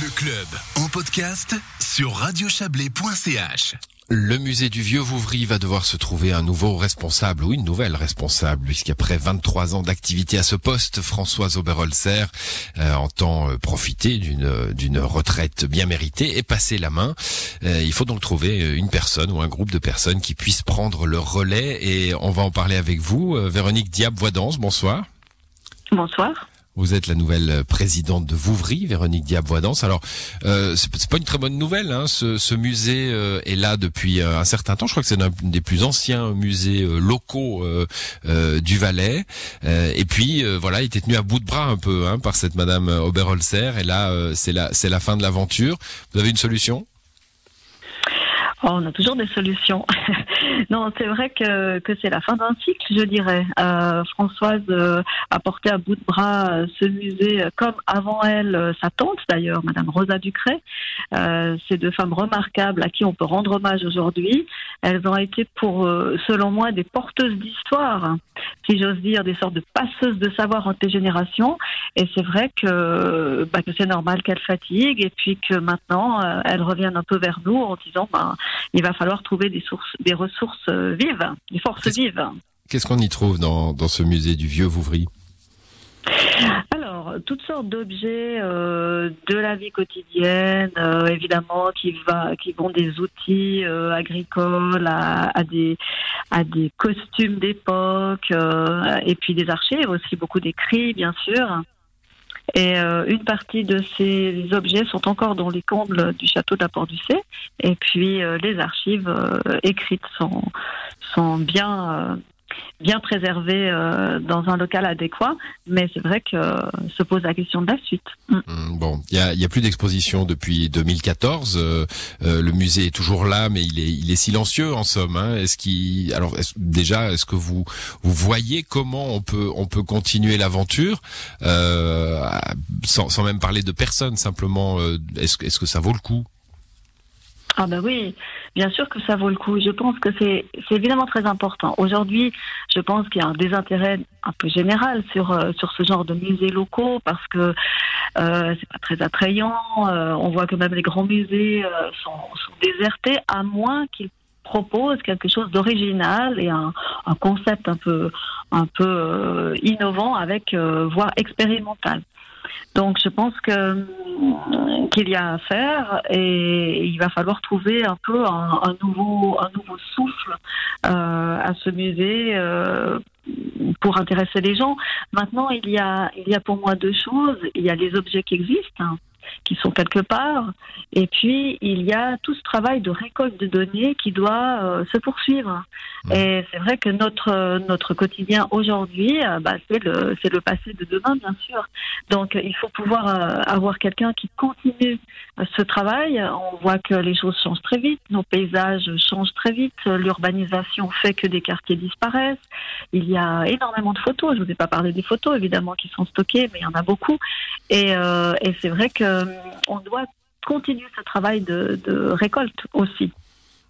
Le club en podcast sur radiochablais.ch. Le musée du Vieux Vouvry va devoir se trouver un nouveau responsable ou une nouvelle responsable, puisqu'après 23 ans d'activité à ce poste, Françoise Oberholzer euh, entend euh, profiter d'une d'une retraite bien méritée et passer la main. Euh, il faut donc trouver une personne ou un groupe de personnes qui puissent prendre le relais et on va en parler avec vous. Euh, Véronique Diab-Voidance, bonsoir. Bonsoir. Vous êtes la nouvelle présidente de Vouvry, Véronique Diab-Voidance. Alors, euh, c'est pas une très bonne nouvelle. Hein. Ce, ce musée euh, est là depuis euh, un certain temps. Je crois que c'est un des plus anciens musées euh, locaux euh, euh, du Valais. Euh, et puis, euh, voilà, il était tenu à bout de bras un peu hein, par cette Madame Oberholzer. Et là, euh, c'est la, c'est la fin de l'aventure. Vous avez une solution? Oh, on a toujours des solutions. non, c'est vrai que, que c'est la fin d'un cycle, je dirais. Euh, Françoise euh, a porté à bout de bras euh, ce musée, euh, comme avant elle, euh, sa tante d'ailleurs, Madame Rosa Ducret. Ces deux femmes remarquables à qui on peut rendre hommage aujourd'hui. Elles ont été pour, selon moi, des porteuses d'histoire, hein, si j'ose dire, des sortes de passeuses de savoir entre les générations. Et c'est vrai que, bah, que c'est normal qu'elles fatiguent et puis que maintenant, elles reviennent un peu vers nous en disant, bah, il va falloir trouver des sources, des ressources euh, vives, des forces Qu'est-ce- vives. Qu'est-ce qu'on y trouve dans, dans ce musée du Vieux Vouvry? Alors, toutes sortes d'objets euh, de la vie quotidienne, euh, évidemment, qui va, qui vont des outils euh, agricoles à, à des à des costumes d'époque, et puis des archives aussi, beaucoup d'écrits, bien sûr. Et euh, une partie de ces objets sont encore dans les combles du château de la Port-du-Cé, et puis euh, les archives euh, écrites sont sont bien bien préservées euh, dans un local adéquat. Mais c'est vrai que euh, se pose la question de la suite. Mm. Hum, Bon, il y a, plus d'exposition depuis 2014. Euh, le musée est toujours là, mais il est, il est silencieux en somme. Hein. Est-ce qu'il, alors déjà, est-ce que vous vous voyez comment on peut on peut continuer l'aventure sans, sans même parler de personne simplement est-ce que ça vaut le coup? Ah ben oui, bien sûr que ça vaut le coup. Je pense que c'est évidemment très important. Aujourd'hui, je pense qu'il y a un désintérêt un peu général sur euh, sur ce genre de musées locaux parce que euh, c'est pas très attrayant. Euh, on voit que même les grands musées euh, sont, sont désertés à moins qu'ils proposent quelque chose d'original et un, un concept un peu un peu euh, innovant avec euh, voire expérimental. Donc je pense que hum, qu'il y a à faire et il va falloir trouver un peu un, nouveau souffle euh, à ce musée euh, pour intéresser les gens. Maintenant il y a il y a pour moi deux choses. Il y a les objets qui existent. Qui sont quelque part, et puis il y a tout ce travail de récolte de données qui doit euh, se poursuivre. Mmh. Et c'est vrai que notre euh, notre quotidien aujourd'hui, euh, bah, c'est le c'est le passé de demain, bien sûr. Donc, il faut pouvoir avoir quelqu'un qui continue ce travail. On voit que les choses changent très vite, nos paysages changent très vite, l'urbanisation fait que des quartiers disparaissent. Il y a énormément de photos. Je ne vous ai pas parlé des photos, évidemment, qui sont stockées, mais il y en a beaucoup. Et, euh, et c'est vrai que on doit continuer ce travail de, récolte aussi.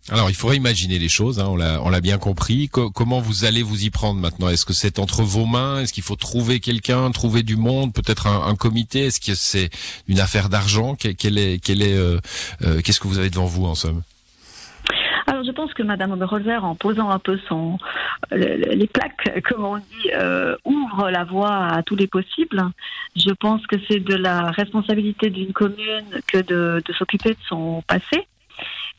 Alors, il faudrait imaginer les choses. Hein, on l'a bien compris. Co- comment vous allez vous y prendre maintenant? Est-ce que c'est entre vos mains? Est-ce qu'il faut trouver quelqu'un, trouver du monde, peut-être un, comité? Est-ce que c'est une affaire d'argent? Euh, euh, qu'est-ce que vous avez devant vous en somme? Pense que Madame Oberholzer, en posant un peu son, le- le- les plaques, comme on dit, euh, ouvre la voie à tous les possibles. Je pense que c'est de la responsabilité d'une commune que de, s'occuper de son passé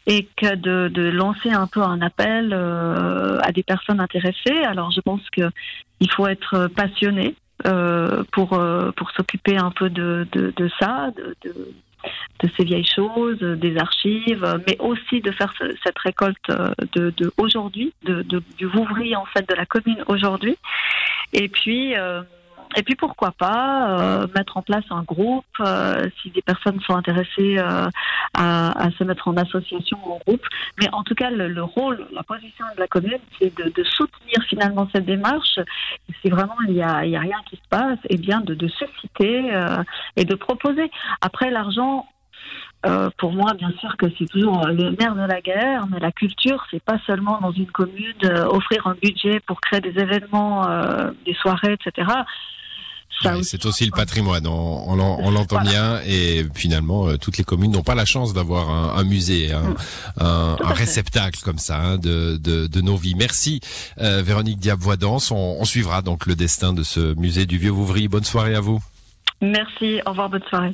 et que de, lancer un peu un appel euh, à des personnes intéressées. Alors, je pense que il faut être passionné euh, pour pour s'occuper un peu de, ça, de ces vieilles choses, des archives, mais aussi de faire ce- cette récolte euh, de, de aujourd'hui, de, du Vouvry en fait de la commune aujourd'hui. Et puis euh, et puis pourquoi pas euh, mettre en place un groupe si des personnes sont intéressées à, se mettre en association ou en groupe. Mais en tout cas, le, le rôle, la position de la commune, c'est de, soutenir finalement cette démarche. Si vraiment il y a, a rien qui se passe, et bien de, de susciter et de proposer. Après l'argent. Euh, pour moi, bien sûr que c'est toujours le nerf de la guerre, mais la culture, c'est pas seulement dans une commune euh, offrir un budget pour créer des événements, euh, des soirées, etc c'est aussi le patrimoine, on, l'entend bien, et finalement, toutes les communes n'ont pas la chance d'avoir un, musée, un, mm. réceptacle comme ça hein, de, de, nos vies. Merci Véronique Diab-Voidance, on, suivra donc le destin de ce musée du Vieux Vouvry. Bonne soirée à vous. Merci, au revoir, bonne soirée.